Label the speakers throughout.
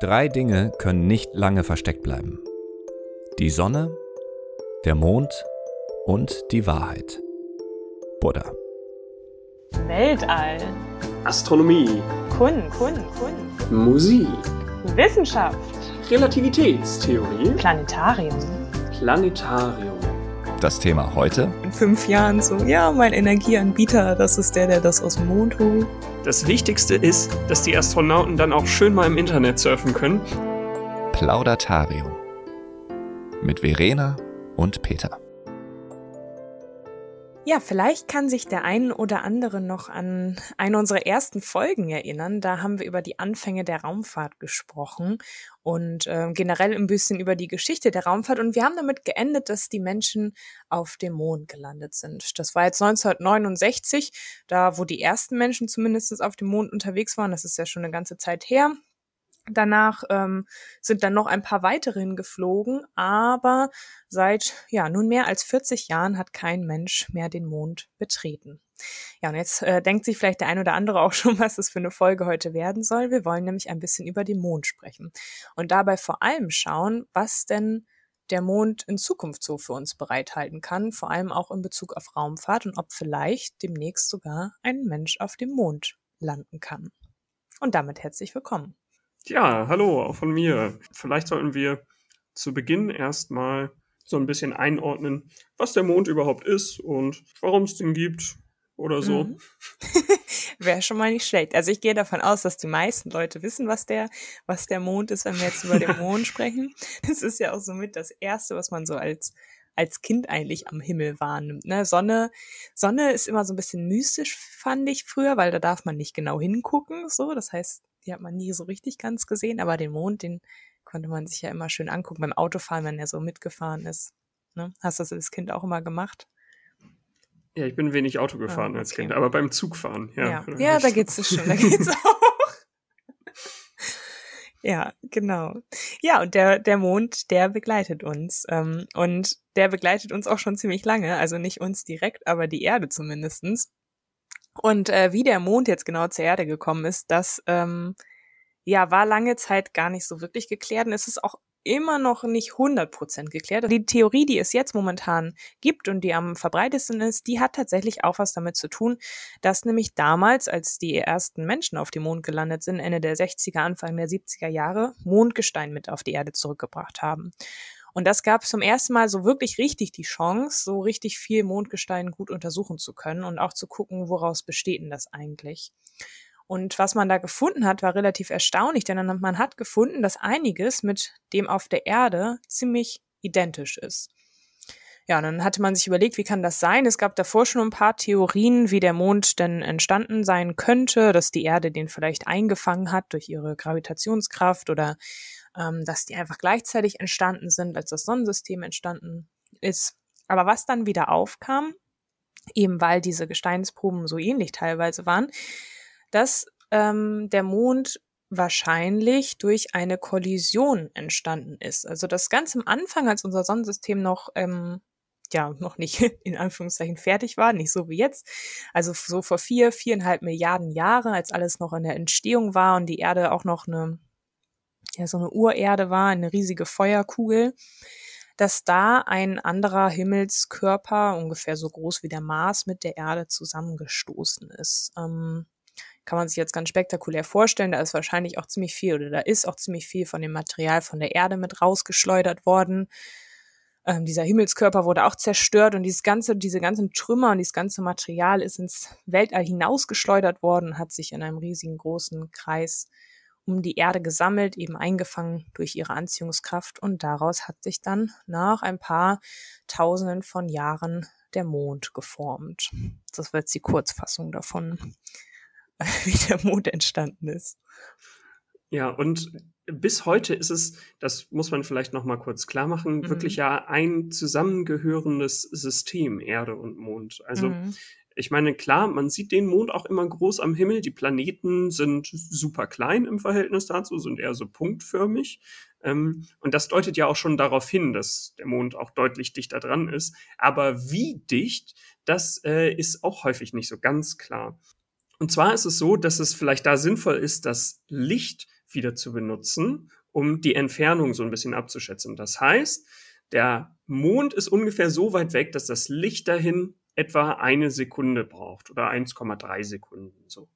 Speaker 1: Drei Dinge können nicht lange versteckt bleiben. Die Sonne, der Mond und die Wahrheit. Buddha.
Speaker 2: Weltall.
Speaker 3: Astronomie.
Speaker 2: Kunst. Kunst. Kunst.
Speaker 3: Musik.
Speaker 2: Wissenschaft.
Speaker 3: Relativitätstheorie.
Speaker 2: Planetarium.
Speaker 3: Planetarium.
Speaker 1: Das Thema heute?
Speaker 4: In fünf Jahren so, ja, mein Energieanbieter, das ist der, der das aus dem Mond holt.
Speaker 3: Das Wichtigste ist, dass die Astronauten dann auch schön mal im Internet surfen können.
Speaker 1: Plaudatarium. Mit Verena und Peter.
Speaker 4: Ja, vielleicht kann sich der ein oder andere noch an eine unserer ersten Folgen erinnern. Da haben wir über die Anfänge der Raumfahrt gesprochen und äh, generell ein bisschen über die Geschichte der Raumfahrt. Und wir haben damit geendet, dass die Menschen auf dem Mond gelandet sind. Das war jetzt 1969, da wo die ersten Menschen zumindest auf dem Mond unterwegs waren. Das ist ja schon eine ganze Zeit her. Danach ähm, sind dann noch ein paar weitere hingeflogen, aber seit ja nun mehr als 40 Jahren hat kein Mensch mehr den Mond betreten. Ja, und jetzt äh, denkt sich vielleicht der ein oder andere auch schon, was es für eine Folge heute werden soll. Wir wollen nämlich ein bisschen über den Mond sprechen und dabei vor allem schauen, was denn der Mond in Zukunft so für uns bereithalten kann, vor allem auch in Bezug auf Raumfahrt und ob vielleicht demnächst sogar ein Mensch auf dem Mond landen kann. Und damit herzlich willkommen.
Speaker 3: Ja, hallo, auch von mir. Vielleicht sollten wir zu Beginn erstmal so ein bisschen einordnen, was der Mond überhaupt ist und warum es den gibt oder so. Mhm.
Speaker 4: Wäre schon mal nicht schlecht. Also ich gehe davon aus, dass die meisten Leute wissen, was der, was der Mond ist, wenn wir jetzt über den Mond sprechen. Das ist ja auch somit das Erste, was man so als als Kind eigentlich am Himmel wahrnimmt. Ne? Sonne, Sonne ist immer so ein bisschen mystisch, fand ich früher, weil da darf man nicht genau hingucken. So, das heißt, die hat man nie so richtig ganz gesehen, aber den Mond, den konnte man sich ja immer schön angucken beim Autofahren, wenn er so mitgefahren ist. Ne? Hast du das als Kind auch immer gemacht?
Speaker 3: Ja, ich bin wenig Auto gefahren ah, okay. als Kind, aber beim Zugfahren, ja.
Speaker 4: Ja, ja da geht's schon, da geht's auch. ja, genau. Ja, und der, der Mond, der begleitet uns. Ähm, und der begleitet uns auch schon ziemlich lange, also nicht uns direkt, aber die Erde zumindestens. Und äh, wie der Mond jetzt genau zur Erde gekommen ist, das ähm, ja war lange Zeit gar nicht so wirklich geklärt und es ist auch immer noch nicht 100% geklärt. Die Theorie, die es jetzt momentan gibt und die am verbreitetsten ist, die hat tatsächlich auch was damit zu tun, dass nämlich damals, als die ersten Menschen auf dem Mond gelandet sind, Ende der 60er, Anfang der 70er Jahre, Mondgestein mit auf die Erde zurückgebracht haben. Und das gab zum ersten Mal so wirklich richtig die Chance, so richtig viel Mondgestein gut untersuchen zu können und auch zu gucken, woraus besteht denn das eigentlich. Und was man da gefunden hat, war relativ erstaunlich, denn man hat gefunden, dass einiges mit dem auf der Erde ziemlich identisch ist. Ja, und dann hatte man sich überlegt, wie kann das sein? Es gab davor schon ein paar Theorien, wie der Mond denn entstanden sein könnte, dass die Erde den vielleicht eingefangen hat durch ihre Gravitationskraft oder ähm, dass die einfach gleichzeitig entstanden sind, als das Sonnensystem entstanden ist. Aber was dann wieder aufkam, eben weil diese Gesteinsproben so ähnlich teilweise waren, dass ähm, der Mond wahrscheinlich durch eine Kollision entstanden ist. Also das ganz am Anfang, als unser Sonnensystem noch ähm, ja noch nicht in Anführungszeichen fertig war, nicht so wie jetzt. Also so vor vier, viereinhalb Milliarden Jahren, als alles noch in der Entstehung war und die Erde auch noch eine ja so eine Urerde war, eine riesige Feuerkugel, dass da ein anderer Himmelskörper, ungefähr so groß wie der Mars, mit der Erde zusammengestoßen ist. Ähm, kann man sich jetzt ganz spektakulär vorstellen. Da ist wahrscheinlich auch ziemlich viel oder da ist auch ziemlich viel von dem Material von der Erde mit rausgeschleudert worden. Ähm, dieser Himmelskörper wurde auch zerstört und dieses ganze, diese ganzen Trümmer und dieses ganze Material ist ins Weltall hinausgeschleudert worden, hat sich in einem riesigen großen Kreis um die Erde gesammelt, eben eingefangen durch ihre Anziehungskraft und daraus hat sich dann nach ein paar Tausenden von Jahren der Mond geformt. Das war jetzt die Kurzfassung davon, wie der Mond entstanden ist.
Speaker 3: Ja, und bis heute ist es, das muss man vielleicht noch mal kurz klar machen, mhm. wirklich ja ein zusammengehörendes System Erde und Mond. Also mhm. Ich meine, klar, man sieht den Mond auch immer groß am Himmel. Die Planeten sind super klein im Verhältnis dazu, sind eher so punktförmig. Ähm, und das deutet ja auch schon darauf hin, dass der Mond auch deutlich dichter dran ist. Aber wie dicht, das äh, ist auch häufig nicht so ganz klar. Und zwar ist es so, dass es vielleicht da sinnvoll ist, das Licht wieder zu benutzen, um die Entfernung so ein bisschen abzuschätzen. Das heißt, der Mond ist ungefähr so weit weg, dass das Licht dahin etwa eine Sekunde braucht oder 1,3 Sekunden so.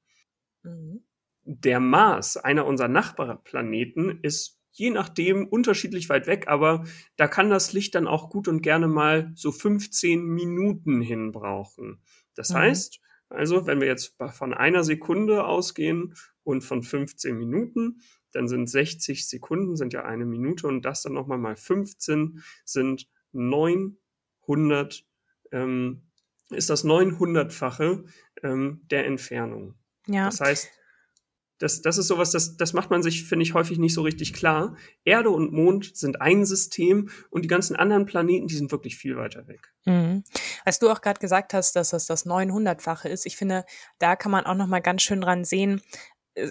Speaker 3: Mhm. Der Mars, einer unserer Nachbarplaneten, ist je nachdem unterschiedlich weit weg, aber da kann das Licht dann auch gut und gerne mal so 15 Minuten hin brauchen. Das mhm. heißt, also wenn wir jetzt von einer Sekunde ausgehen und von 15 Minuten, dann sind 60 Sekunden, sind ja eine Minute und das dann nochmal mal 15 sind 900, ähm, ist das 900-fache ähm, der Entfernung. Ja. Das heißt, das, das ist sowas, das, das macht man sich, finde ich, häufig nicht so richtig klar. Erde und Mond sind ein System und die ganzen anderen Planeten, die sind wirklich viel weiter weg.
Speaker 4: Mhm. Als du auch gerade gesagt hast, dass das das 900-fache ist, ich finde, da kann man auch noch mal ganz schön dran sehen,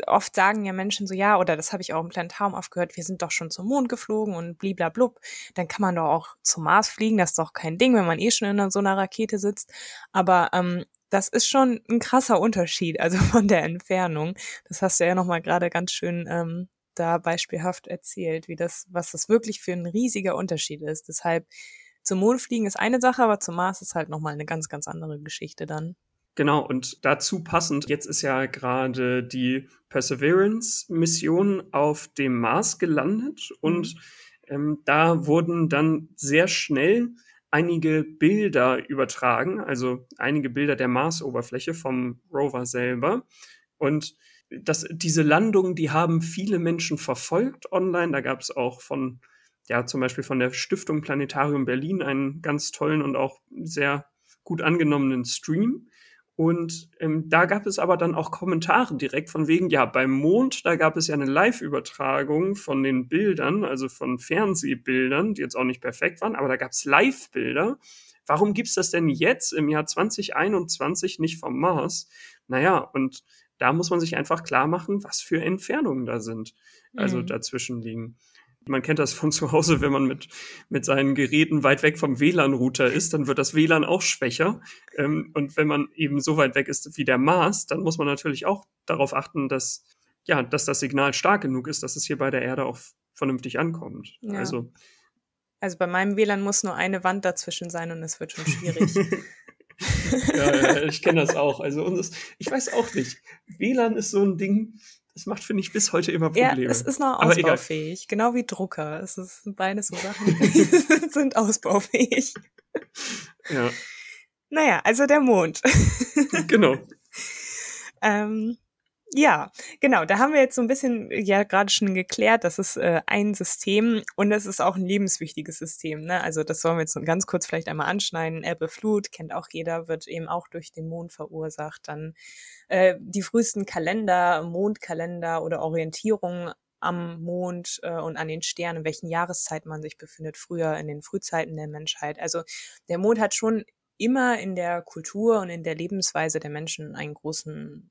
Speaker 4: oft sagen ja Menschen so, ja, oder das habe ich auch im Planetarium oft gehört, wir sind doch schon zum Mond geflogen und bliblablub, dann kann man doch auch zum Mars fliegen, das ist doch kein Ding, wenn man eh schon in so einer Rakete sitzt. Aber ähm, das ist schon ein krasser Unterschied, also von der Entfernung. Das hast du ja nochmal gerade ganz schön ähm, da beispielhaft erzählt, wie das, was das wirklich für ein riesiger Unterschied ist. Deshalb zum Mond fliegen ist eine Sache, aber zum Mars ist halt nochmal eine ganz, ganz andere Geschichte dann.
Speaker 3: Genau, und dazu passend, jetzt ist ja gerade die Perseverance-Mission auf dem Mars gelandet und mhm. ähm, da wurden dann sehr schnell einige Bilder übertragen, also einige Bilder der Marsoberfläche vom Rover selber. Und das, diese Landungen, die haben viele Menschen verfolgt online. Da gab es auch von, ja, zum Beispiel von der Stiftung Planetarium Berlin einen ganz tollen und auch sehr gut angenommenen Stream. Und ähm, da gab es aber dann auch Kommentare direkt von wegen, ja, beim Mond, da gab es ja eine Live-Übertragung von den Bildern, also von Fernsehbildern, die jetzt auch nicht perfekt waren, aber da gab es Live-Bilder. Warum gibt's das denn jetzt im Jahr 2021 nicht vom Mars? Naja, und da muss man sich einfach klar machen, was für Entfernungen da sind, also mhm. dazwischen liegen. Man kennt das von zu Hause, wenn man mit, mit seinen Geräten weit weg vom WLAN-Router ist, dann wird das WLAN auch schwächer. Ähm, und wenn man eben so weit weg ist wie der Mars, dann muss man natürlich auch darauf achten, dass, ja, dass das Signal stark genug ist, dass es hier bei der Erde auch vernünftig ankommt. Ja. Also,
Speaker 4: also bei meinem WLAN muss nur eine Wand dazwischen sein und es wird schon schwierig.
Speaker 3: ja, ich kenne das auch. Also ich weiß auch nicht. WLAN ist so ein Ding, das macht, finde ich, bis heute immer Probleme.
Speaker 4: Ja, es ist noch ausbaufähig, genau wie Drucker. Es ist beides so Sachen, die sind ausbaufähig. Ja. Naja, also der Mond.
Speaker 3: genau.
Speaker 4: ähm, ja, genau. Da haben wir jetzt so ein bisschen ja gerade schon geklärt, das ist äh, ein System und es ist auch ein lebenswichtiges System. Ne? Also das wollen wir jetzt ganz kurz vielleicht einmal anschneiden. Ebbe, Flut kennt auch jeder, wird eben auch durch den Mond verursacht. Dann äh, die frühesten Kalender, Mondkalender oder Orientierung am Mond äh, und an den Sternen, in welchen Jahreszeiten man sich befindet, früher in den Frühzeiten der Menschheit. Also der Mond hat schon immer in der Kultur und in der Lebensweise der Menschen einen großen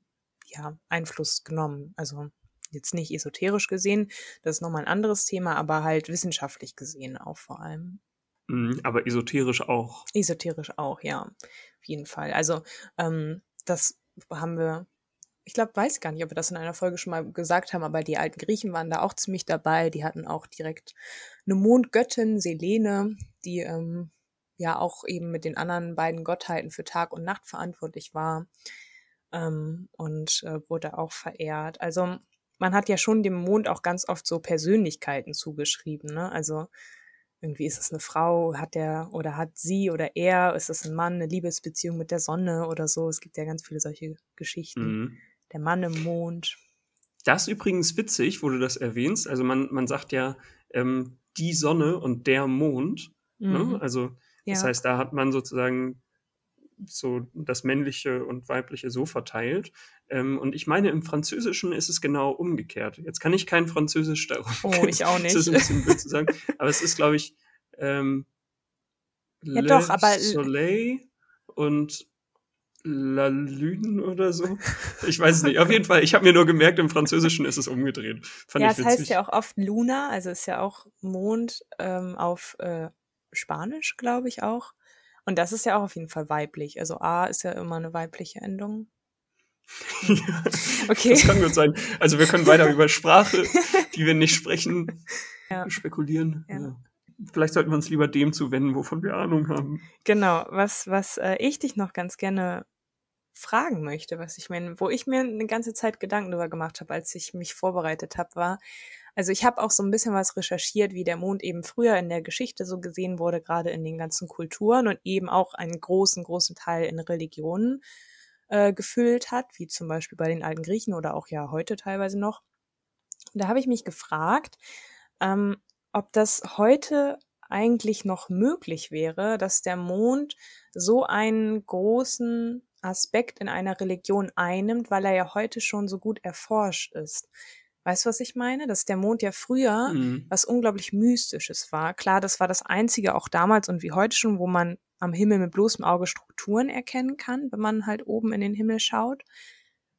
Speaker 4: ja, Einfluss genommen. Also jetzt nicht esoterisch gesehen, das ist nochmal ein anderes Thema, aber halt wissenschaftlich gesehen auch vor allem.
Speaker 3: Mhm, aber esoterisch auch.
Speaker 4: Esoterisch auch, ja, auf jeden Fall. Also ähm, das haben wir, ich glaube, weiß gar nicht, ob wir das in einer Folge schon mal gesagt haben, aber die alten Griechen waren da auch ziemlich dabei. Die hatten auch direkt eine Mondgöttin, Selene, die ähm, ja auch eben mit den anderen beiden Gottheiten für Tag und Nacht verantwortlich war ähm, und äh, wurde auch verehrt. Also man hat ja schon dem Mond auch ganz oft so Persönlichkeiten zugeschrieben. Ne? Also irgendwie ist es eine Frau, hat der oder hat sie oder er, ist es ein Mann, eine Liebesbeziehung mit der Sonne oder so. Es gibt ja ganz viele solche Geschichten. Mhm. Der Mann im Mond.
Speaker 3: Das ist übrigens witzig, wo du das erwähnst. Also man, man sagt ja ähm, die Sonne und der Mond. Ne? Mhm. Ne? Also das ja. heißt, da hat man sozusagen so das männliche und weibliche so verteilt. Ähm, und ich meine, im Französischen ist es genau umgekehrt. Jetzt kann ich kein Französisch darum.
Speaker 4: Oh, ich auch nicht.
Speaker 3: Das ist ein bisschen blöd zu sagen. Aber es ist, glaube ich, ähm,
Speaker 4: ja, Le doch, aber
Speaker 3: Soleil und La Lune oder so. Ich weiß es nicht. Auf jeden Fall, ich habe mir nur gemerkt, im Französischen ist es umgedreht.
Speaker 4: Fand ja, es das heißt ja auch oft Luna, also ist ja auch Mond ähm, auf äh, Spanisch, glaube ich auch. Und das ist ja auch auf jeden Fall weiblich. Also A ist ja immer eine weibliche Endung.
Speaker 3: ja, okay. Das kann gut sein. Also wir können weiter über Sprache, die wir nicht sprechen, ja. spekulieren. Ja. Vielleicht sollten wir uns lieber dem zuwenden, wovon wir Ahnung haben.
Speaker 4: Genau, was, was äh, ich dich noch ganz gerne fragen möchte, was ich meine, wo ich mir eine ganze Zeit Gedanken darüber gemacht habe, als ich mich vorbereitet habe, war, also ich habe auch so ein bisschen was recherchiert, wie der Mond eben früher in der Geschichte so gesehen wurde, gerade in den ganzen Kulturen und eben auch einen großen, großen Teil in Religionen äh, gefüllt hat, wie zum Beispiel bei den alten Griechen oder auch ja heute teilweise noch. Und da habe ich mich gefragt, ähm, ob das heute eigentlich noch möglich wäre, dass der Mond so einen großen Aspekt in einer Religion einnimmt, weil er ja heute schon so gut erforscht ist. Weißt du, was ich meine? Dass der Mond ja früher mhm. was unglaublich Mystisches war. Klar, das war das Einzige auch damals und wie heute schon, wo man am Himmel mit bloßem Auge Strukturen erkennen kann, wenn man halt oben in den Himmel schaut.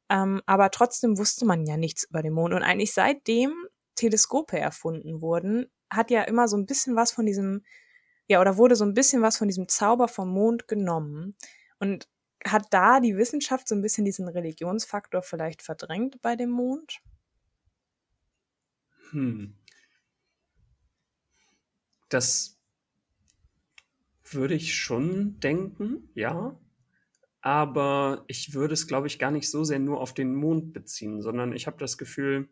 Speaker 4: Ähm, aber trotzdem wusste man ja nichts über den Mond. Und eigentlich seitdem Teleskope erfunden wurden, hat ja immer so ein bisschen was von diesem, ja, oder wurde so ein bisschen was von diesem Zauber vom Mond genommen. Und hat da die Wissenschaft so ein bisschen diesen Religionsfaktor vielleicht verdrängt bei dem Mond?
Speaker 3: Hm. Das würde ich schon denken, ja. Aber ich würde es, glaube ich, gar nicht so sehr nur auf den Mond beziehen, sondern ich habe das Gefühl,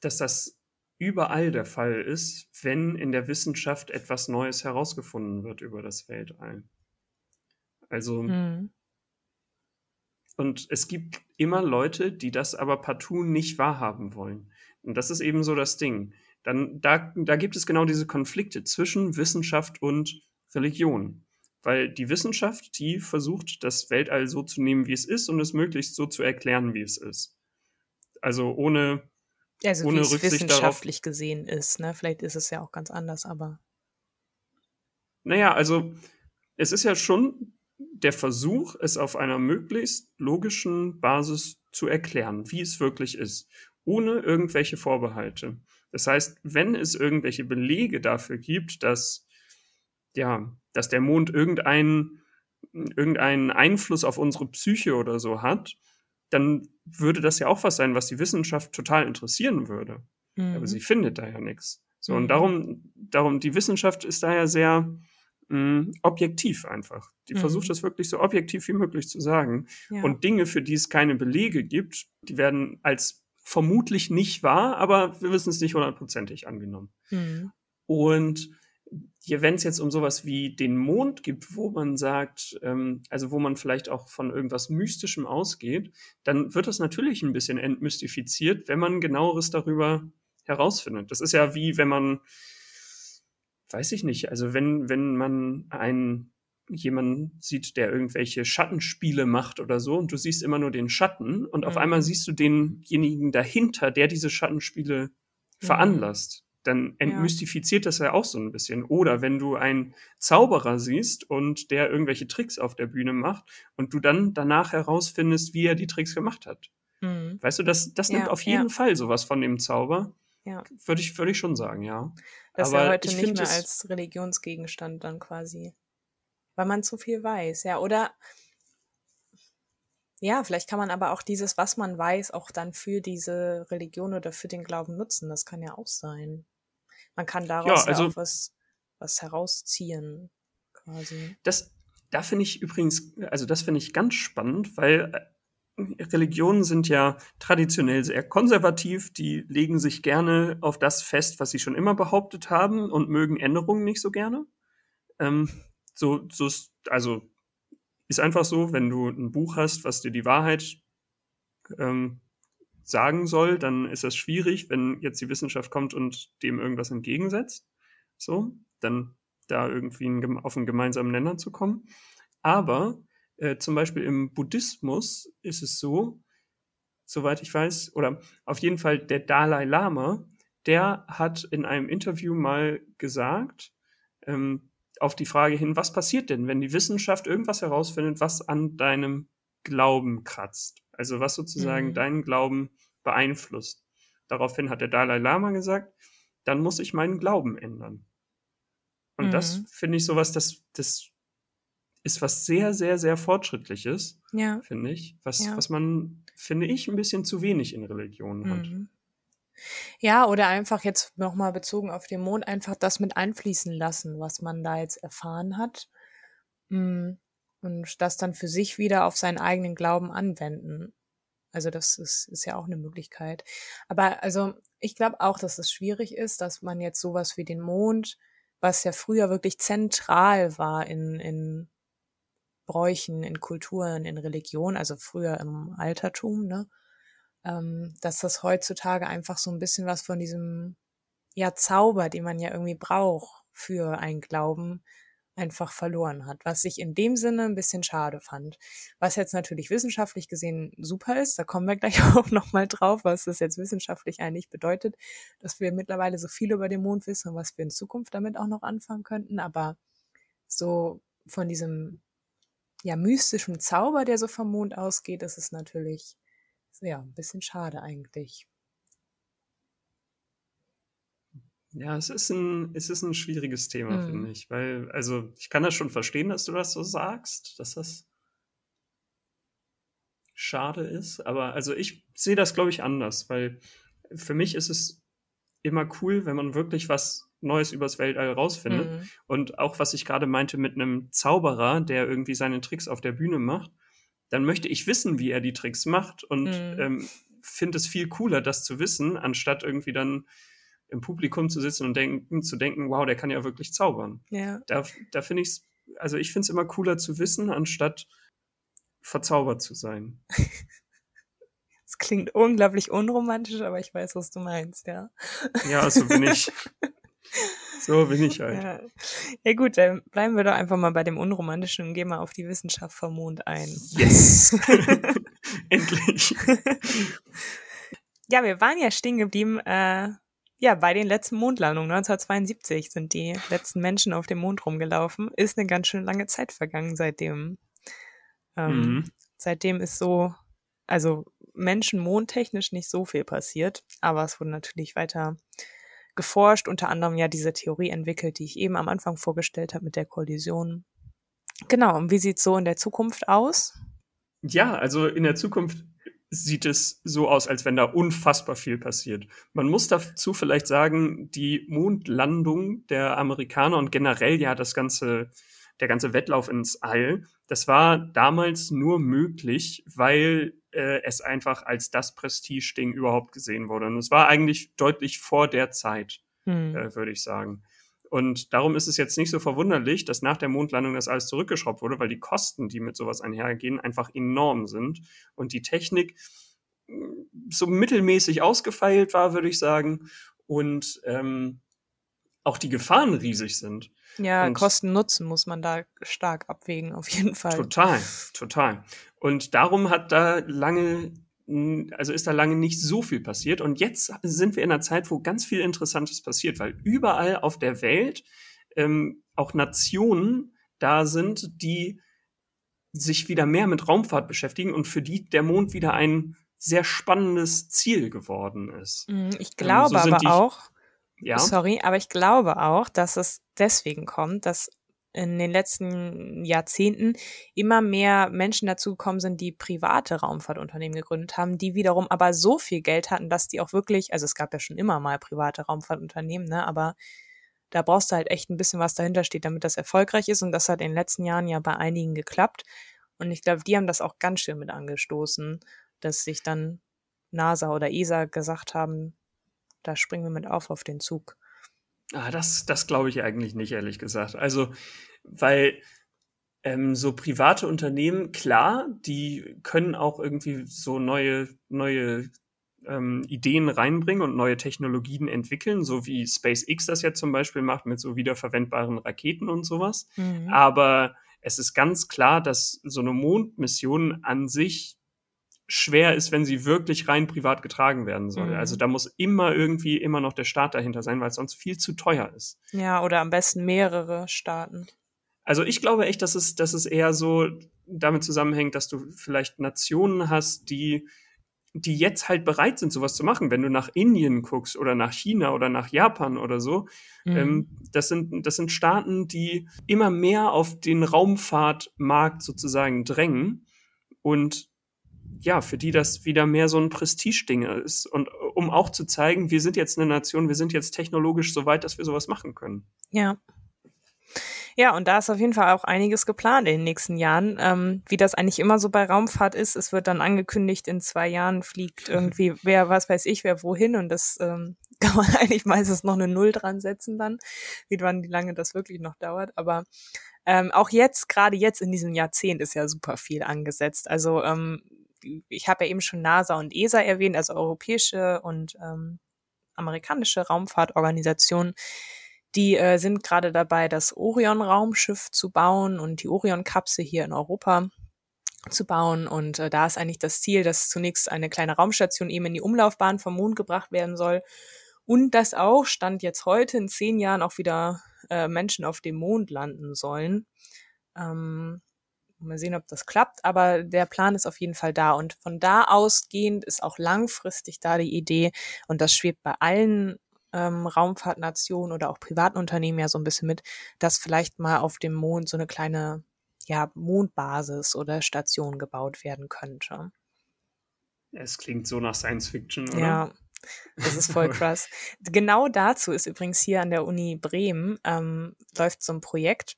Speaker 3: dass das überall der Fall ist, wenn in der Wissenschaft etwas Neues herausgefunden wird über das Weltall. Also, mhm. und es gibt immer Leute, die das aber partout nicht wahrhaben wollen. Und das ist eben so das Ding. Dann, da, da gibt es genau diese Konflikte zwischen Wissenschaft und Religion. Weil die Wissenschaft, die versucht, das Weltall so zu nehmen, wie es ist und es möglichst so zu erklären, wie es ist. Also ohne,
Speaker 4: also ohne wie es Rücksicht wissenschaftlich darauf. gesehen ist. Ne? Vielleicht ist es ja auch ganz anders, aber.
Speaker 3: Naja, also es ist ja schon der Versuch, es auf einer möglichst logischen Basis zu erklären, wie es wirklich ist ohne irgendwelche Vorbehalte. Das heißt, wenn es irgendwelche Belege dafür gibt, dass, ja, dass der Mond irgendeinen, irgendeinen Einfluss auf unsere Psyche oder so hat, dann würde das ja auch was sein, was die Wissenschaft total interessieren würde. Mhm. Aber sie findet da ja nichts. So, mhm. und darum, darum, die Wissenschaft ist daher sehr mh, mm, objektiv einfach. Die mhm. versucht das wirklich so objektiv wie möglich zu sagen. Ja. Und Dinge, für die es keine Belege gibt, die werden als vermutlich nicht wahr, aber wir wissen es nicht hundertprozentig angenommen. Mhm. Und wenn es jetzt um sowas wie den Mond gibt, wo man sagt, ähm, also wo man vielleicht auch von irgendwas Mystischem ausgeht, dann wird das natürlich ein bisschen entmystifiziert, wenn man genaueres darüber herausfindet. Das ist ja wie wenn man, weiß ich nicht, also wenn, wenn man ein jemanden sieht, der irgendwelche Schattenspiele macht oder so und du siehst immer nur den Schatten und mhm. auf einmal siehst du denjenigen dahinter, der diese Schattenspiele mhm. veranlasst. Dann entmystifiziert ja. das ja auch so ein bisschen. Oder wenn du einen Zauberer siehst und der irgendwelche Tricks auf der Bühne macht und du dann danach herausfindest, wie er die Tricks gemacht hat. Mhm. Weißt du, das, das nimmt auf jeden ja. Fall sowas von dem Zauber. Ja. Würde ich, würde ich schon sagen, ja.
Speaker 4: Das ist ja heute nicht mehr als Religionsgegenstand dann quasi weil man zu viel weiß, ja. Oder ja, vielleicht kann man aber auch dieses, was man weiß, auch dann für diese Religion oder für den Glauben nutzen. Das kann ja auch sein. Man kann daraus ja, also, ja auch was, was herausziehen, quasi.
Speaker 3: Das, da finde ich übrigens, also das finde ich ganz spannend, weil äh, Religionen sind ja traditionell sehr konservativ, die legen sich gerne auf das fest, was sie schon immer behauptet haben und mögen Änderungen nicht so gerne. Ähm, so, so, also ist einfach so, wenn du ein Buch hast, was dir die Wahrheit ähm, sagen soll, dann ist das schwierig, wenn jetzt die Wissenschaft kommt und dem irgendwas entgegensetzt. So, dann da irgendwie auf einen gemeinsamen Nenner zu kommen. Aber äh, zum Beispiel im Buddhismus ist es so, soweit ich weiß, oder auf jeden Fall der Dalai Lama, der hat in einem Interview mal gesagt, ähm, auf die Frage hin, was passiert denn, wenn die Wissenschaft irgendwas herausfindet, was an deinem Glauben kratzt? Also was sozusagen mhm. deinen Glauben beeinflusst. Daraufhin hat der Dalai Lama gesagt, dann muss ich meinen Glauben ändern. Und mhm. das finde ich sowas, das, das ist was sehr, sehr, sehr Fortschrittliches,
Speaker 4: Ja.
Speaker 3: finde ich. Was,
Speaker 4: Ja.
Speaker 3: was man, finde ich, ein bisschen zu wenig in Religionen hat.
Speaker 4: Mhm. Ja, oder einfach jetzt nochmal bezogen auf den Mond, einfach das mit einfließen lassen, was man da jetzt erfahren hat. Mm, Und das dann für sich wieder auf seinen eigenen Glauben anwenden. Also das ist, ist ja auch eine Möglichkeit. Aber also ich glaube auch, dass es schwierig ist, dass man jetzt sowas wie den Mond, was ja früher wirklich zentral war in, in Bräuchen, in Kulturen, in Religion, also früher im Altertum, ne? ähm, dass das heutzutage einfach so ein bisschen was von diesem ja Zauber, den man ja irgendwie braucht für einen Glauben, einfach verloren hat, was ich in dem Sinne ein bisschen schade fand. Was jetzt natürlich wissenschaftlich gesehen super ist, da kommen wir gleich auch nochmal drauf, was das jetzt wissenschaftlich eigentlich bedeutet, dass wir mittlerweile so viel über den Mond wissen und was wir in Zukunft damit auch noch anfangen könnten, aber so von diesem ja mystischen Zauber, der so vom Mond ausgeht, ist es natürlich ja, ein bisschen schade eigentlich.
Speaker 3: Ja, es ist ein, es ist ein schwieriges Thema,
Speaker 4: Mhm.
Speaker 3: finde ich. Weil, also, ich kann das schon verstehen, dass du das so sagst, dass das schade ist. Aber also ich sehe das, glaube ich, anders, weil für mich ist es immer cool, wenn man wirklich was Neues übers Weltall rausfindet.
Speaker 4: Mhm.
Speaker 3: Und auch was ich gerade meinte mit einem Zauberer, der irgendwie seine Tricks auf der Bühne macht, dann möchte ich wissen, wie er die Tricks macht und
Speaker 4: Mhm.
Speaker 3: ähm, finde es viel cooler, das zu wissen, anstatt irgendwie dann im Publikum zu sitzen und denken, zu denken, wow, der kann ja wirklich zaubern.
Speaker 4: Ja.
Speaker 3: Da, da finde ich es, also ich finde es immer cooler zu wissen, anstatt verzaubert zu sein.
Speaker 4: Es klingt unglaublich unromantisch, aber ich weiß, was du meinst, ja.
Speaker 3: Ja, so bin ich. so bin ich halt.
Speaker 4: Ja. ja gut, dann bleiben wir doch einfach mal bei dem Unromantischen und gehen mal auf die Wissenschaft vom Mond ein.
Speaker 3: Yes! Endlich.
Speaker 4: Ja, wir waren ja stehen geblieben, äh, ja, bei den letzten Mondlandungen. 1972 sind die letzten Menschen auf dem Mond rumgelaufen. Ist eine ganz schön lange Zeit vergangen seitdem. Ähm,
Speaker 3: Mhm.
Speaker 4: Seitdem ist so, also Menschen-mondtechnisch nicht so viel passiert, aber es wurde natürlich weiter geforscht, unter anderem ja diese Theorie entwickelt, die ich eben am Anfang vorgestellt habe mit der Kollision. Genau, und wie sieht's so in der Zukunft aus?
Speaker 3: Ja, also in der Zukunft sieht es so aus, als wenn da unfassbar viel passiert. Man muss dazu vielleicht sagen, die Mondlandung der Amerikaner und generell ja das ganze, der ganze Wettlauf ins All, das war damals nur möglich, weil äh, es einfach als das Prestige-Ding überhaupt gesehen wurde. Und es war eigentlich deutlich vor der Zeit,
Speaker 4: Hm.
Speaker 3: äh, würde ich sagen. Und darum ist es jetzt nicht so verwunderlich, dass nach der Mondlandung das alles zurückgeschraubt wurde, weil die Kosten, die mit sowas einhergehen, einfach enorm sind und die Technik mh, so mittelmäßig ausgefeilt war, würde ich sagen, und ähm, auch die Gefahren riesig sind.
Speaker 4: Ja,
Speaker 3: Und-
Speaker 4: Kosten-Nutzen muss man da stark abwägen, auf jeden Fall.
Speaker 3: Total, total. Und darum hat da lange, also ist da lange nicht so viel passiert. Und jetzt sind wir in einer Zeit, wo ganz viel Interessantes passiert, weil überall auf der Welt ähm, auch Nationen da sind, die sich wieder mehr mit Raumfahrt beschäftigen und für die der Mond wieder ein sehr spannendes Ziel geworden ist.
Speaker 4: Mm, Ich glaube
Speaker 3: so sind
Speaker 4: aber
Speaker 3: die-
Speaker 4: auch,
Speaker 3: Ja,
Speaker 4: sorry, aber ich glaube auch, dass es deswegen kommt, dass in den letzten Jahrzehnten immer mehr Menschen dazugekommen sind, die private Raumfahrtunternehmen gegründet haben, die wiederum aber so viel Geld hatten, dass die auch wirklich, also es gab ja schon immer mal private Raumfahrtunternehmen, ne, aber da brauchst du halt echt ein bisschen was dahinter steht, damit das erfolgreich ist und das hat in den letzten Jahren ja bei einigen geklappt und ich glaube, die haben das auch ganz schön mit angestoßen, dass sich dann NASA oder ESA gesagt haben, da springen wir mit auf auf den Zug.
Speaker 3: Ah, das, das glaube ich eigentlich nicht, ehrlich gesagt. Also, weil ähm, so private Unternehmen, klar, die können auch irgendwie so neue, neue ähm, Ideen reinbringen und neue Technologien entwickeln, so wie SpaceX das jetzt zum Beispiel macht mit so wiederverwendbaren Raketen und sowas.
Speaker 4: Mhm.
Speaker 3: Aber es ist ganz klar, dass so eine Mondmission an sich schwer ist, wenn sie wirklich rein privat getragen werden soll.
Speaker 4: Mhm.
Speaker 3: Also da muss immer irgendwie immer noch der Staat dahinter sein, weil es sonst viel zu teuer ist.
Speaker 4: Ja, oder am besten mehrere Staaten.
Speaker 3: Also ich glaube echt, dass es, dass es eher so damit zusammenhängt, dass du vielleicht Nationen hast, die die jetzt halt bereit sind, sowas zu machen. Wenn du nach Indien guckst oder nach China oder nach Japan oder so, mhm. ähm, das, sind, das sind Staaten, die immer mehr auf den Raumfahrtmarkt sozusagen drängen und ja, für die das wieder mehr so ein Prestigeding ist. Und um auch zu zeigen, wir sind jetzt eine Nation, wir sind jetzt technologisch so weit, dass wir sowas machen können.
Speaker 4: Ja. Ja, und da ist auf jeden Fall auch einiges geplant in den nächsten Jahren. Ähm, wie das eigentlich immer so bei Raumfahrt ist, es wird dann angekündigt, in zwei Jahren fliegt irgendwie wer, was weiß ich, wer wohin und das ähm, kann man eigentlich meistens noch eine Null dran setzen dann, wie wann, wie lange das wirklich noch dauert. Aber ähm, auch jetzt, gerade jetzt in diesem Jahrzehnt ist ja super viel angesetzt. Also ähm, ich habe ja eben schon NASA und ESA erwähnt, also europäische und ähm, amerikanische Raumfahrtorganisationen die äh, sind gerade dabei, das Orion-Raumschiff zu bauen und die Orion-Kapsel hier in Europa zu bauen. Und äh, da ist eigentlich das Ziel, dass zunächst eine kleine Raumstation eben in die Umlaufbahn vom Mond gebracht werden soll. Und dass auch, stand jetzt heute, in zehn Jahren auch wieder äh, Menschen auf dem Mond landen sollen. Ähm, mal sehen, ob das klappt, aber der Plan ist auf jeden Fall da. Und von da ausgehend ist auch langfristig da die Idee, und das schwebt bei allen ähm, Raumfahrtnationen oder auch privaten Unternehmen ja so ein bisschen mit, dass vielleicht mal auf dem Mond so eine kleine ja, Mondbasis oder Station gebaut werden könnte.
Speaker 3: Es klingt so nach Science Fiction, oder?
Speaker 4: Ja, das ist voll krass. genau dazu ist übrigens hier an der Uni Bremen ähm, läuft so ein Projekt,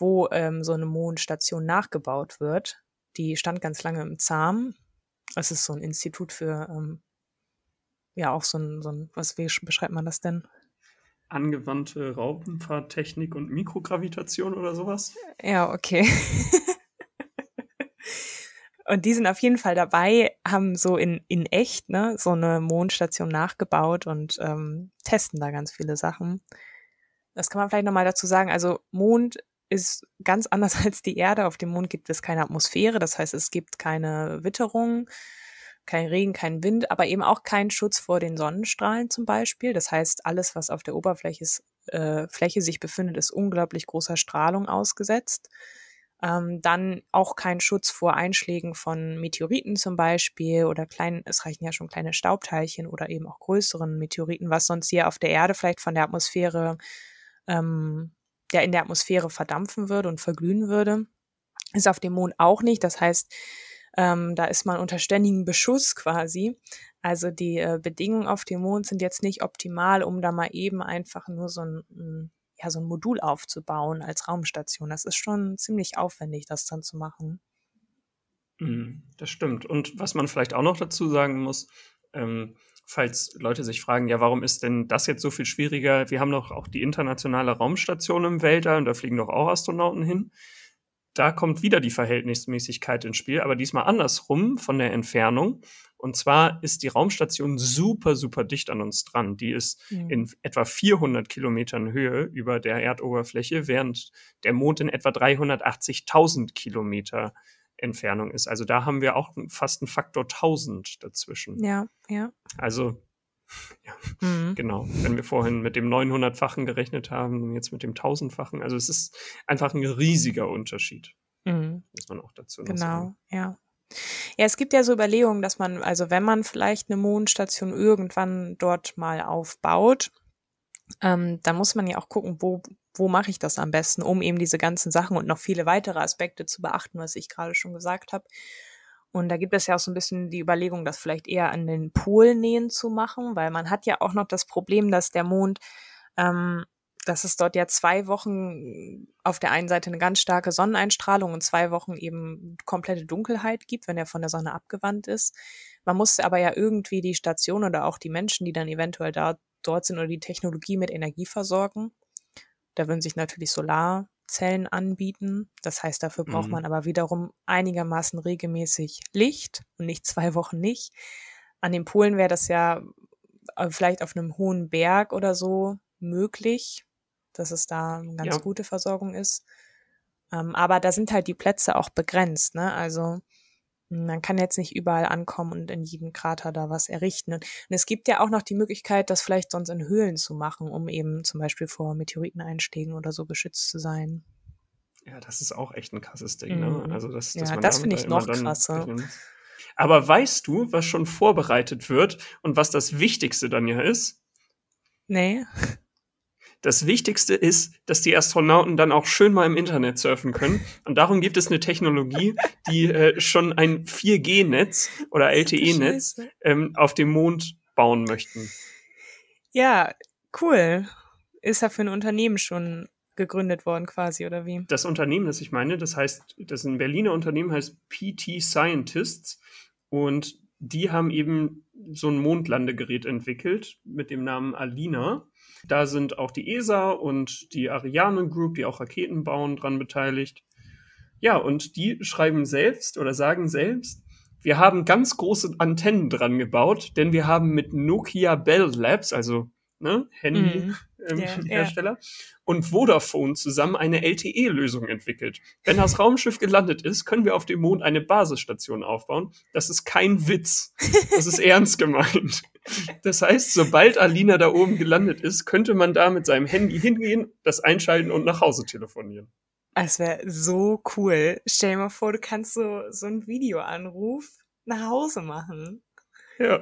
Speaker 4: wo ähm, so eine Mondstation nachgebaut wird. Die stand ganz lange im ZAM. Es ist so ein Institut für ähm, ja auch so ein, so ein, was wie beschreibt man das denn?
Speaker 3: Angewandte Raumfahrttechnik und Mikrogravitation oder sowas?
Speaker 4: Ja, okay. und die sind auf jeden Fall dabei, haben so in, in echt ne, so eine Mondstation nachgebaut und ähm, testen da ganz viele Sachen. Das kann man vielleicht nochmal dazu sagen. Also Mond ist ganz anders als die Erde. Auf dem Mond gibt es keine Atmosphäre, das heißt, es gibt keine Witterung kein Regen, kein Wind, aber eben auch kein Schutz vor den Sonnenstrahlen zum Beispiel. Das heißt, alles, was auf der Oberfläche äh, Fläche sich befindet, ist unglaublich großer Strahlung ausgesetzt. Ähm, dann auch kein Schutz vor Einschlägen von Meteoriten zum Beispiel oder kleinen, es reichen ja schon kleine Staubteilchen oder eben auch größeren Meteoriten, was sonst hier auf der Erde vielleicht von der Atmosphäre, ähm, der in der Atmosphäre verdampfen würde und verglühen würde. Ist auf dem Mond auch nicht. Das heißt, ähm, da ist man unter ständigem Beschuss quasi. Also die äh, Bedingungen auf dem Mond sind jetzt nicht optimal, um da mal eben einfach nur so ein, ja, so ein Modul aufzubauen als Raumstation. Das ist schon ziemlich aufwendig, das dann zu machen.
Speaker 3: Mhm, das stimmt. Und was man vielleicht auch noch dazu sagen muss, ähm, falls Leute sich fragen, ja, warum ist denn das jetzt so viel schwieriger? Wir haben doch auch die internationale Raumstation im Weltall und da fliegen doch auch Astronauten hin da kommt wieder die Verhältnismäßigkeit ins Spiel, aber diesmal andersrum von der Entfernung. Und zwar ist die Raumstation super, super dicht an uns dran. Die ist mhm. in etwa 400 Kilometern Höhe über der Erdoberfläche, während der Mond in etwa 380.000 Kilometer Entfernung ist. Also da haben wir auch fast einen Faktor 1000 dazwischen.
Speaker 4: Ja, ja.
Speaker 3: Also ja, mhm. genau. Wenn wir vorhin mit dem 900-fachen gerechnet haben und jetzt mit dem 1000-fachen. Also es ist einfach ein riesiger Unterschied. Mhm. Muss man auch dazu
Speaker 4: genau, sagen. Genau, ja. Ja, es gibt ja so Überlegungen, dass man, also wenn man vielleicht eine Mondstation irgendwann dort mal aufbaut, ähm, dann muss man ja auch gucken, wo, wo mache ich das am besten, um eben diese ganzen Sachen und noch viele weitere Aspekte zu beachten, was ich gerade schon gesagt habe. Und da gibt es ja auch so ein bisschen die Überlegung, das vielleicht eher an den Polnähen zu machen, weil man hat ja auch noch das Problem, dass der Mond, ähm, dass es dort ja zwei Wochen auf der einen Seite eine ganz starke Sonneneinstrahlung und zwei Wochen eben komplette Dunkelheit gibt, wenn er von der Sonne abgewandt ist. Man muss aber ja irgendwie die Station oder auch die Menschen, die dann eventuell da dort sind oder die Technologie mit Energie versorgen. Da würden sich natürlich Solar Zellen anbieten. Das heißt, dafür braucht mhm. man aber wiederum einigermaßen regelmäßig Licht und nicht zwei Wochen nicht. An den Polen wäre das ja äh, vielleicht auf einem hohen Berg oder so möglich, dass es da eine ganz ja. gute Versorgung ist. Ähm, aber da sind halt die Plätze auch begrenzt. Ne? Also man kann jetzt nicht überall ankommen und in jedem Krater da was errichten. Und es gibt ja auch noch die Möglichkeit, das vielleicht sonst in Höhlen zu machen, um eben zum Beispiel vor Meteoriteneinschlägen oder so geschützt zu sein.
Speaker 3: Ja, das ist auch echt ein krasses Ding. Ne?
Speaker 4: Mhm. Also das, ja, das finde ich noch krasser.
Speaker 3: Aber weißt du, was schon vorbereitet wird und was das Wichtigste dann ja ist?
Speaker 4: Nee.
Speaker 3: Das Wichtigste ist, dass die Astronauten dann auch schön mal im Internet surfen können. Und darum gibt es eine Technologie, die äh, schon ein 4G-Netz oder LTE-Netz ähm, auf dem Mond bauen möchten.
Speaker 4: Ja, cool. Ist ja für ein Unternehmen schon gegründet worden quasi, oder wie?
Speaker 3: Das Unternehmen, das ich meine, das heißt, das ist ein Berliner Unternehmen, heißt PT Scientists. Und die haben eben so ein Mondlandegerät entwickelt mit dem Namen Alina. Da sind auch die ESA und die Ariane Group, die auch Raketen bauen, dran beteiligt. Ja, und die schreiben selbst oder sagen selbst, wir haben ganz große Antennen dran gebaut, denn wir haben mit Nokia Bell Labs, also ne, Handy-Hersteller, mm. ähm, ja, und Vodafone zusammen eine LTE-Lösung entwickelt. Wenn das Raumschiff gelandet ist, können wir auf dem Mond eine Basisstation aufbauen. Das ist kein Witz. Das ist ernst gemeint. Das heißt, sobald Alina da oben gelandet ist, könnte man da mit seinem Handy hingehen, das einschalten und nach Hause telefonieren.
Speaker 4: Das wäre so cool. Stell dir mal vor, du kannst so, so einen Videoanruf nach Hause machen.
Speaker 3: Ja.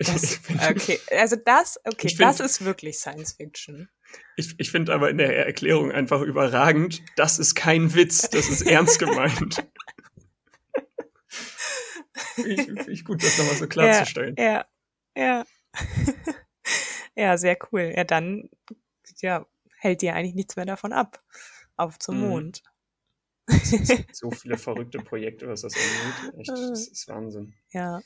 Speaker 4: Das, okay, also das, okay, find, das ist wirklich Science Fiction.
Speaker 3: Ich, ich finde aber in der Erklärung einfach überragend, das ist kein Witz, das ist ernst gemeint. Finde ich, ich gut, das nochmal so klarzustellen.
Speaker 4: Ja, ja. Ja. ja, sehr cool. Ja, dann ja, hält dir eigentlich nichts mehr davon ab. Auf zum mhm. Mond.
Speaker 3: so viele verrückte Projekte, was das angeht. Echt, das ist Wahnsinn.
Speaker 4: Ja.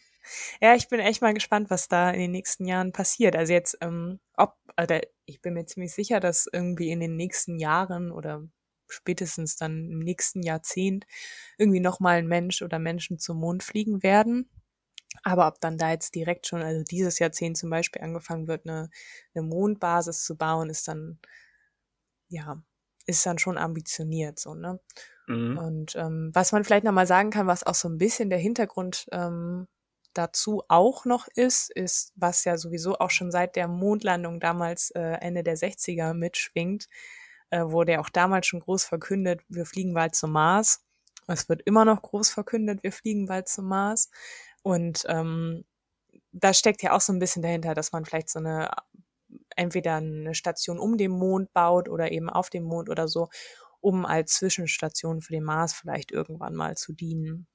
Speaker 4: Ja, ich bin echt mal gespannt, was da in den nächsten Jahren passiert. Also jetzt, ähm, ob, oder ich bin mir ziemlich sicher, dass irgendwie in den nächsten Jahren oder spätestens dann im nächsten Jahrzehnt irgendwie nochmal ein Mensch oder Menschen zum Mond fliegen werden. Aber ob dann da jetzt direkt schon, also dieses Jahrzehnt zum Beispiel angefangen wird, eine, eine Mondbasis zu bauen, ist dann, ja, ist dann schon ambitioniert, so, ne? Mhm. Und ähm, was man vielleicht nochmal sagen kann, was auch so ein bisschen der Hintergrund ähm, dazu auch noch ist, ist, was ja sowieso auch schon seit der Mondlandung damals äh, Ende der 60er mitschwingt, äh, wurde ja auch damals schon groß verkündet, wir fliegen bald zum Mars. Es wird immer noch groß verkündet, wir fliegen bald zum Mars. Und ähm, da steckt ja auch so ein bisschen dahinter, dass man vielleicht so eine entweder eine Station um den Mond baut oder eben auf dem Mond oder so, um als Zwischenstation für den Mars vielleicht irgendwann mal zu dienen.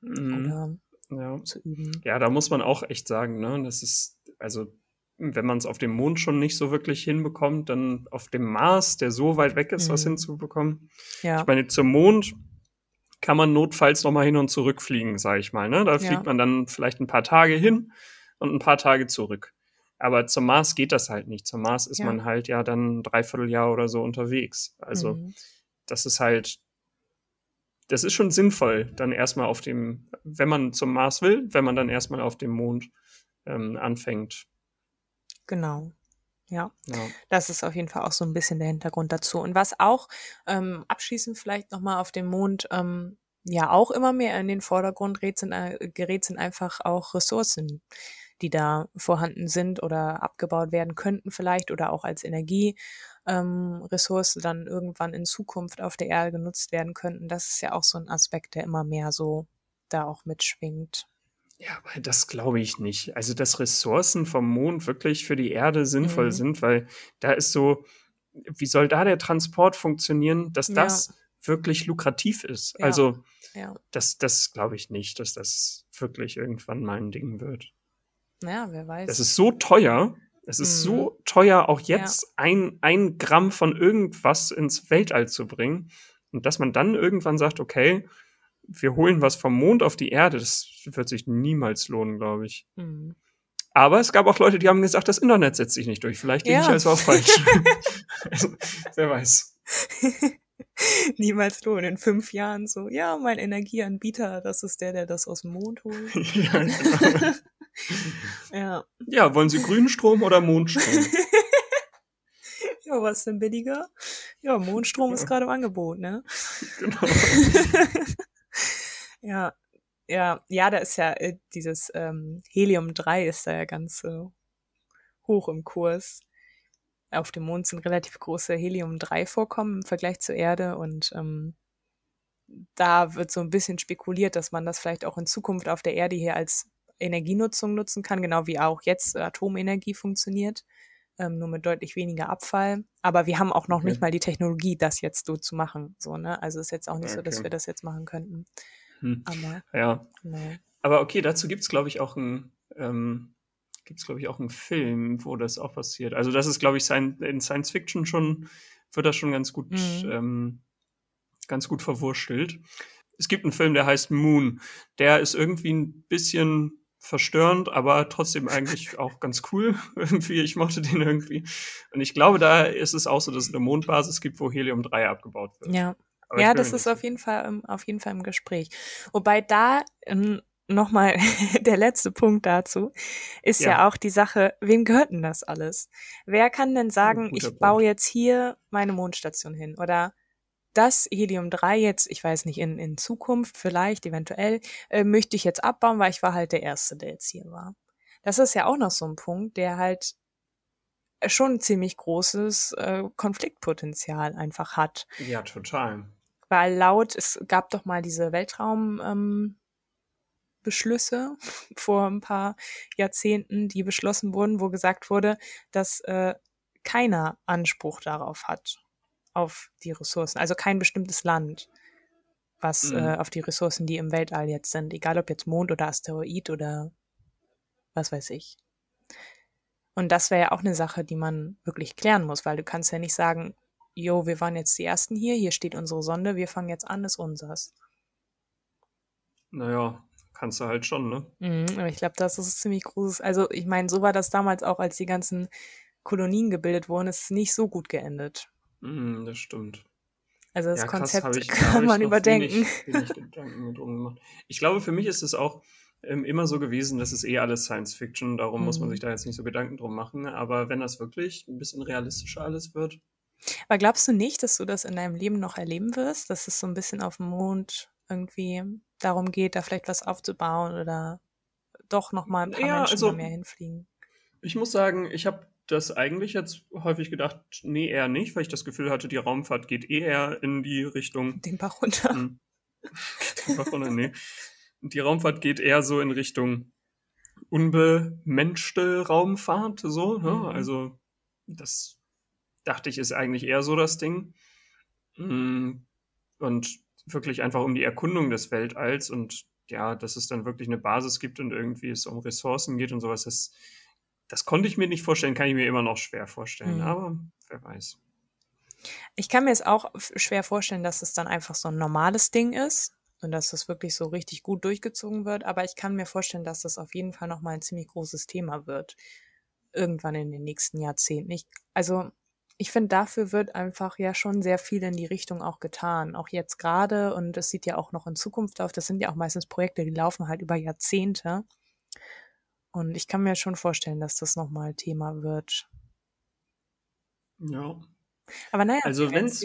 Speaker 4: Mhm. Oder
Speaker 3: ja. zu üben. Ja, da muss man auch echt sagen, ne, das ist, also wenn man es auf dem Mond schon nicht so wirklich hinbekommt, dann auf dem Mars, der so weit weg ist, mhm. was hinzubekommen. Ja. Ich meine, zum Mond kann man notfalls noch mal hin und zurück fliegen, sage ich mal. Ne? Da ja. fliegt man dann vielleicht ein paar Tage hin und ein paar Tage zurück. Aber zum Mars geht das halt nicht. Zum Mars ist ja. man halt ja dann ein Dreivierteljahr oder so unterwegs. Also mhm. das ist halt das ist schon sinnvoll, dann erstmal auf dem, wenn man zum Mars will, wenn man dann erstmal auf dem Mond ähm, anfängt.
Speaker 4: Genau. Ja. ja, das ist auf jeden Fall auch so ein bisschen der Hintergrund dazu. Und was auch ähm, abschließend vielleicht nochmal auf dem Mond ähm, ja auch immer mehr in den Vordergrund gerät sind, äh, gerät, sind einfach auch Ressourcen, die da vorhanden sind oder abgebaut werden könnten vielleicht oder auch als Energie ähm, Ressource dann irgendwann in Zukunft auf der Erde genutzt werden könnten. Das ist ja auch so ein Aspekt, der immer mehr so da auch mitschwingt.
Speaker 3: Ja, aber das glaube ich nicht. Also, dass Ressourcen vom Mond wirklich für die Erde sinnvoll mhm. sind, weil da ist so, wie soll da der Transport funktionieren, dass das ja. wirklich lukrativ ist? Ja. Also, ja. das, das glaube ich nicht, dass das wirklich irgendwann mal ein Ding wird.
Speaker 4: Ja, wer weiß.
Speaker 3: Das ist so teuer, es ist mhm. so teuer, auch jetzt ja. ein, ein Gramm von irgendwas ins Weltall zu bringen. Und dass man dann irgendwann sagt, okay, wir holen was vom Mond auf die Erde, das wird sich niemals lohnen, glaube ich. Mhm. Aber es gab auch Leute, die haben gesagt, das Internet setzt sich nicht durch. Vielleicht liege ja. ich also auch falsch. also, wer weiß.
Speaker 4: Niemals lohnen. In fünf Jahren so, ja, mein Energieanbieter, das ist der, der das aus dem Mond holt. ja, genau.
Speaker 3: ja. Ja, wollen Sie grünen Strom oder Mondstrom?
Speaker 4: ja, was ist denn billiger? Ja, Mondstrom ja. ist gerade im Angebot, ne? Genau. ja, ja, ja, da ist ja äh, dieses ähm, Helium 3 ist da ja ganz äh, hoch im Kurs. Auf dem Mond sind relativ große Helium-3-Vorkommen im Vergleich zur Erde und ähm, da wird so ein bisschen spekuliert, dass man das vielleicht auch in Zukunft auf der Erde hier als Energienutzung nutzen kann, genau wie auch jetzt Atomenergie funktioniert, ähm, nur mit deutlich weniger Abfall. Aber wir haben auch noch okay. nicht mal die Technologie, das jetzt so zu machen. So, ne? Also ist jetzt auch nicht okay. so, dass wir das jetzt machen könnten.
Speaker 3: Hm. Aber, ja. Nee. Aber okay, dazu gibt es, glaube ich, auch ein, ähm, gibt es, glaube ich, auch einen Film, wo das auch passiert. Also das ist, glaube ich, in Science Fiction schon, wird das schon ganz gut, mhm. ähm, ganz gut verwurstelt. Es gibt einen Film, der heißt Moon. Der ist irgendwie ein bisschen verstörend, aber trotzdem eigentlich auch ganz cool. irgendwie, ich mochte den irgendwie. Und ich glaube, da ist es auch so, dass es eine Mondbasis gibt, wo Helium-3 abgebaut wird.
Speaker 4: Ja. Aber ja, das ist auf jeden Fall auf jeden Fall im Gespräch. Wobei da ähm, nochmal der letzte Punkt dazu ist ja. ja. auch die Sache, wem gehört denn das alles? Wer kann denn sagen, ich Punkt. baue jetzt hier meine Mondstation hin oder das Helium-3 jetzt, ich weiß nicht, in, in Zukunft vielleicht, eventuell, äh, möchte ich jetzt abbauen, weil ich war halt der Erste, der jetzt hier war. Das ist ja auch noch so ein Punkt, der halt schon ein ziemlich großes äh, Konfliktpotenzial einfach hat.
Speaker 3: Ja, total.
Speaker 4: Weil laut, es gab doch mal diese Weltraum, ähm, Beschlüsse vor ein paar Jahrzehnten, die beschlossen wurden, wo gesagt wurde, dass äh, keiner Anspruch darauf hat, auf die Ressourcen. Also kein bestimmtes Land, was mhm. äh, auf die Ressourcen, die im Weltall jetzt sind, egal ob jetzt Mond oder Asteroid oder was weiß ich. Und das wäre ja auch eine Sache, die man wirklich klären muss, weil du kannst ja nicht sagen, jo, wir waren jetzt die Ersten hier, hier steht unsere Sonde, wir fangen jetzt an, ist unsers.
Speaker 3: Naja, kannst du halt schon, ne?
Speaker 4: Mhm, aber ich glaube, das ist ziemlich großes. Also, ich meine, so war das damals auch, als die ganzen Kolonien gebildet wurden, ist nicht so gut geendet.
Speaker 3: Mm, das stimmt.
Speaker 4: Also das ja, Konzept krass, ich, kann man überdenken.
Speaker 3: Wenig, wenig ich glaube, für mich ist es auch ähm, immer so gewesen, dass es eh alles Science Fiction, darum mhm. muss man mhm. sich da jetzt nicht so Gedanken drum machen. Aber wenn das wirklich ein bisschen realistischer alles wird.
Speaker 4: Aber glaubst du nicht, dass du das in deinem Leben noch erleben wirst, dass es so ein bisschen auf dem Mond irgendwie darum geht, da vielleicht was aufzubauen oder doch nochmal ein paar ja, Menschen also, mehr hinfliegen?
Speaker 3: Ich muss sagen, ich habe das eigentlich jetzt häufig gedacht, nee, eher nicht, weil ich das Gefühl hatte, die Raumfahrt geht eher in die Richtung.
Speaker 4: Den Bach runter.
Speaker 3: Hm. Den Bach runter, nee. Die Raumfahrt geht eher so in Richtung unbemenschte Raumfahrt, so, ne? Mhm. Also, das dachte ich, ist eigentlich eher so das Ding. Hm. Und wirklich einfach um die Erkundung des Weltalls und ja, dass es dann wirklich eine Basis gibt und irgendwie es um Ressourcen geht und sowas, das das konnte ich mir nicht vorstellen, kann ich mir immer noch schwer vorstellen, mhm. aber wer weiß.
Speaker 4: Ich kann mir es auch schwer vorstellen, dass es dann einfach so ein normales Ding ist und dass das wirklich so richtig gut durchgezogen wird, aber ich kann mir vorstellen, dass das auf jeden Fall nochmal ein ziemlich großes Thema wird. Irgendwann in den nächsten Jahrzehnten. Ich, also, ich finde, dafür wird einfach ja schon sehr viel in die Richtung auch getan. Auch jetzt gerade und es sieht ja auch noch in Zukunft auf. Das sind ja auch meistens Projekte, die laufen halt über Jahrzehnte. Und ich kann mir schon vorstellen, dass das nochmal Thema wird.
Speaker 3: Ja.
Speaker 4: Aber naja,
Speaker 3: also wenn es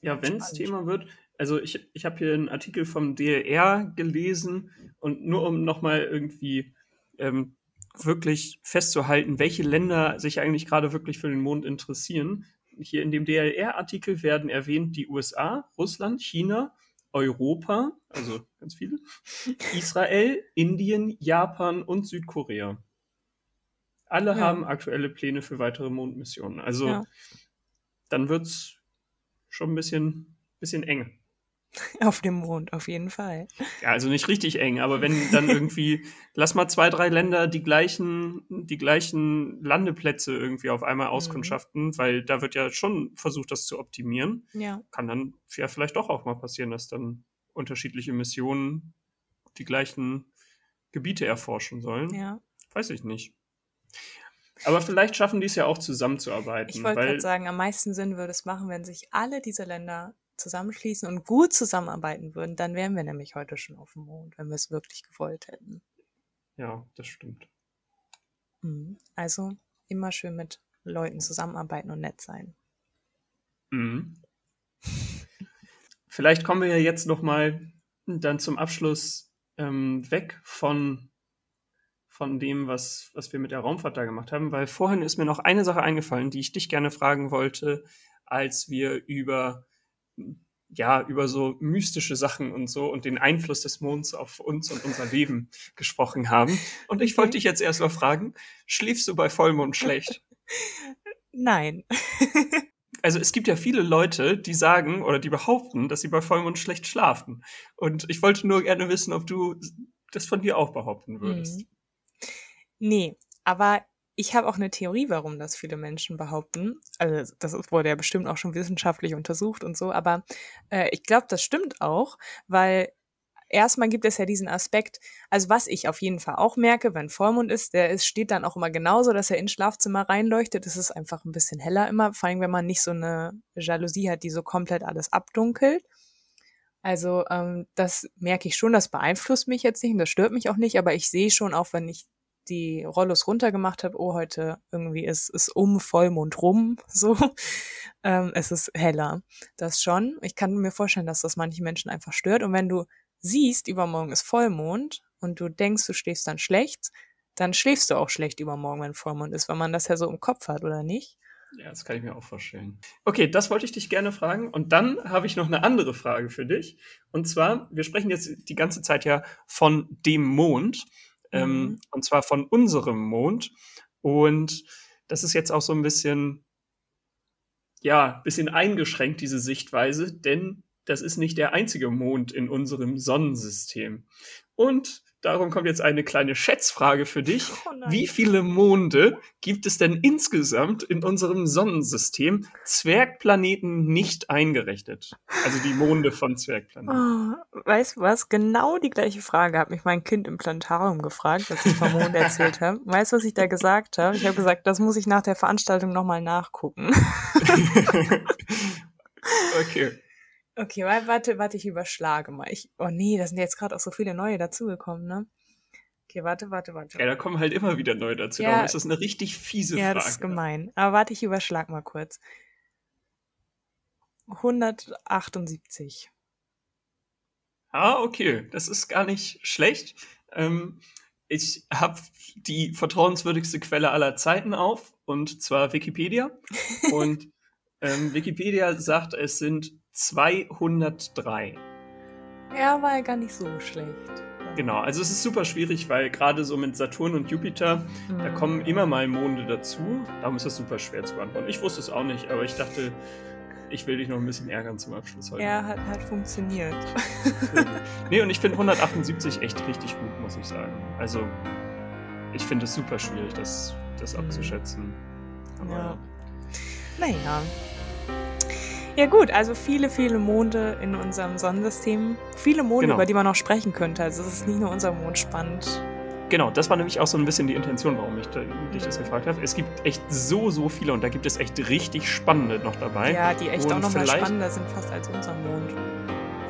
Speaker 3: ja, wenn es Thema wird, also ich, ich habe hier einen Artikel vom DLR gelesen und nur um nochmal irgendwie ähm, wirklich festzuhalten, welche Länder sich eigentlich gerade wirklich für den Mond interessieren. Hier in dem DLR-Artikel werden erwähnt die USA, Russland, China, Europa, also ganz viele, Israel, Indien, Japan und Südkorea. Alle ja. haben aktuelle Pläne für weitere Mondmissionen. Also ja. dann wird es schon ein bisschen, bisschen eng.
Speaker 4: Auf dem Mond, auf jeden Fall.
Speaker 3: Ja, also nicht richtig eng, aber wenn dann irgendwie, lass mal zwei, drei Länder die gleichen, die gleichen Landeplätze irgendwie auf einmal mhm. auskundschaften, mhm. weil da wird ja schon versucht, das zu optimieren.
Speaker 4: Ja.
Speaker 3: Kann dann ja vielleicht doch auch mal passieren, dass dann unterschiedliche Missionen die gleichen Gebiete erforschen sollen.
Speaker 4: Ja.
Speaker 3: Weiß ich nicht. Aber vielleicht schaffen die es ja auch zusammenzuarbeiten.
Speaker 4: Ich wollte gerade sagen, am meisten Sinn würde es machen, wenn sich alle diese Länder zusammenschließen und gut zusammenarbeiten würden, dann wären wir nämlich heute schon auf dem Mond, wenn wir es wirklich gewollt hätten.
Speaker 3: Ja, das stimmt.
Speaker 4: Mhm. Also immer schön mit Leuten zusammenarbeiten und nett sein.
Speaker 3: Mhm. Vielleicht kommen wir ja jetzt noch mal dann zum Abschluss ähm, weg von von dem, was, was wir mit der Raumfahrt da gemacht haben, weil vorhin ist mir noch eine Sache eingefallen, die ich dich gerne fragen wollte, als wir über ja, über so mystische Sachen und so und den Einfluss des Monds auf uns und unser Leben gesprochen haben. Und ich wollte dich jetzt erstmal fragen, schläfst du bei Vollmond schlecht?
Speaker 4: Nein.
Speaker 3: also es gibt ja viele Leute, die sagen oder die behaupten, dass sie bei Vollmond schlecht schlafen. Und ich wollte nur gerne wissen, ob du das von dir auch behaupten würdest. Hm.
Speaker 4: Nee, aber ich habe auch eine Theorie, warum das viele Menschen behaupten. Also das wurde ja bestimmt auch schon wissenschaftlich untersucht und so, aber äh, ich glaube, das stimmt auch, weil erstmal gibt es ja diesen Aspekt, also was ich auf jeden Fall auch merke, wenn Vollmond ist, der ist, steht dann auch immer genauso, dass er ins Schlafzimmer reinleuchtet. Es ist einfach ein bisschen heller immer, vor allem wenn man nicht so eine Jalousie hat, die so komplett alles abdunkelt. Also ähm, das merke ich schon, das beeinflusst mich jetzt nicht und das stört mich auch nicht, aber ich sehe schon auch, wenn ich die Rollos runtergemacht habe, oh, heute irgendwie ist es um Vollmond rum, so. ähm, es ist heller. Das schon. Ich kann mir vorstellen, dass das manche Menschen einfach stört. Und wenn du siehst, übermorgen ist Vollmond und du denkst, du schläfst dann schlecht, dann schläfst du auch schlecht übermorgen, wenn Vollmond ist, weil man das ja so im Kopf hat, oder nicht?
Speaker 3: Ja, das kann ich mir auch vorstellen. Okay, das wollte ich dich gerne fragen. Und dann habe ich noch eine andere Frage für dich. Und zwar, wir sprechen jetzt die ganze Zeit ja von dem Mond. Ähm, mhm. und zwar von unserem Mond. Und das ist jetzt auch so ein bisschen, ja, bisschen eingeschränkt, diese Sichtweise, denn das ist nicht der einzige Mond in unserem Sonnensystem. Und Darum kommt jetzt eine kleine Schätzfrage für dich. Oh Wie viele Monde gibt es denn insgesamt in unserem Sonnensystem? Zwergplaneten nicht eingerechnet. Also die Monde von Zwergplaneten.
Speaker 4: Oh, weißt du was? Genau die gleiche Frage hat mich mein Kind im Plantarium gefragt, als ich vom Mond erzählt habe. Weißt du, was ich da gesagt habe? Ich habe gesagt, das muss ich nach der Veranstaltung nochmal nachgucken.
Speaker 3: okay.
Speaker 4: Okay, warte, warte, ich überschlage mal. Ich, oh nee, da sind jetzt gerade auch so viele neue dazugekommen, ne? Okay, warte, warte, warte.
Speaker 3: Ja, da kommen halt immer wieder neue dazu. Ja, Darum ist das eine richtig fiese ja, Frage.
Speaker 4: Ja, das ist gemein. Aber warte, ich überschlag mal kurz. 178.
Speaker 3: Ah, okay. Das ist gar nicht schlecht. Ähm, ich habe die vertrauenswürdigste Quelle aller Zeiten auf, und zwar Wikipedia. und ähm, Wikipedia sagt, es sind 203.
Speaker 4: Ja, war ja gar nicht so schlecht.
Speaker 3: Genau, also es ist super schwierig, weil gerade so mit Saturn und Jupiter, mhm. da kommen immer mal Monde dazu. Darum ist das super schwer zu beantworten. Ich wusste es auch nicht, aber ich dachte, ich will dich noch ein bisschen ärgern zum Abschluss heute.
Speaker 4: Ja, hat, hat funktioniert.
Speaker 3: nee, und ich finde 178 echt richtig gut, muss ich sagen. Also, ich finde es super schwierig, das, das mhm. abzuschätzen.
Speaker 4: Aber ja. Naja, ja gut, also viele, viele Monde in unserem Sonnensystem. Viele Monde, genau. über die man noch sprechen könnte. Also es ist nicht nur unser Mond spannend.
Speaker 3: Genau, das war nämlich auch so ein bisschen die Intention, warum ich dich das gefragt habe. Es gibt echt so, so viele und da gibt es echt richtig spannende noch dabei.
Speaker 4: Ja, die echt und auch noch mal spannender sind fast als unser Mond.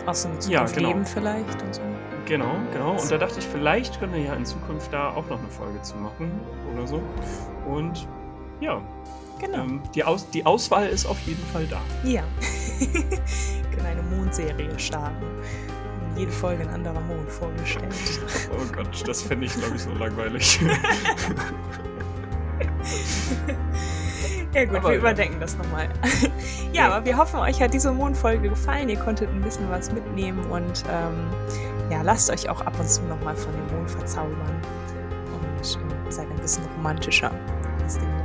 Speaker 4: Aus dem Zukunft ja, genau. Leben vielleicht und so.
Speaker 3: Genau, genau. Und da dachte ich, vielleicht können wir ja in Zukunft da auch noch eine Folge zu machen oder so. Und ja, Genau. Ähm, die, Aus die Auswahl ist auf jeden Fall da.
Speaker 4: Ja. können eine Mondserie starten. Jede Folge ein anderer Mond vorgestellt.
Speaker 3: Oh Gott, das fände ich, glaube ich, so langweilig.
Speaker 4: Ja gut, aber wir ja. überdenken das nochmal. ja, ja, aber wir hoffen, euch hat diese Mondfolge gefallen. Ihr konntet ein bisschen was mitnehmen und ähm, ja, lasst euch auch ab und zu nochmal von dem Mond verzaubern und ähm, seid ein bisschen romantischer, Mond angeht.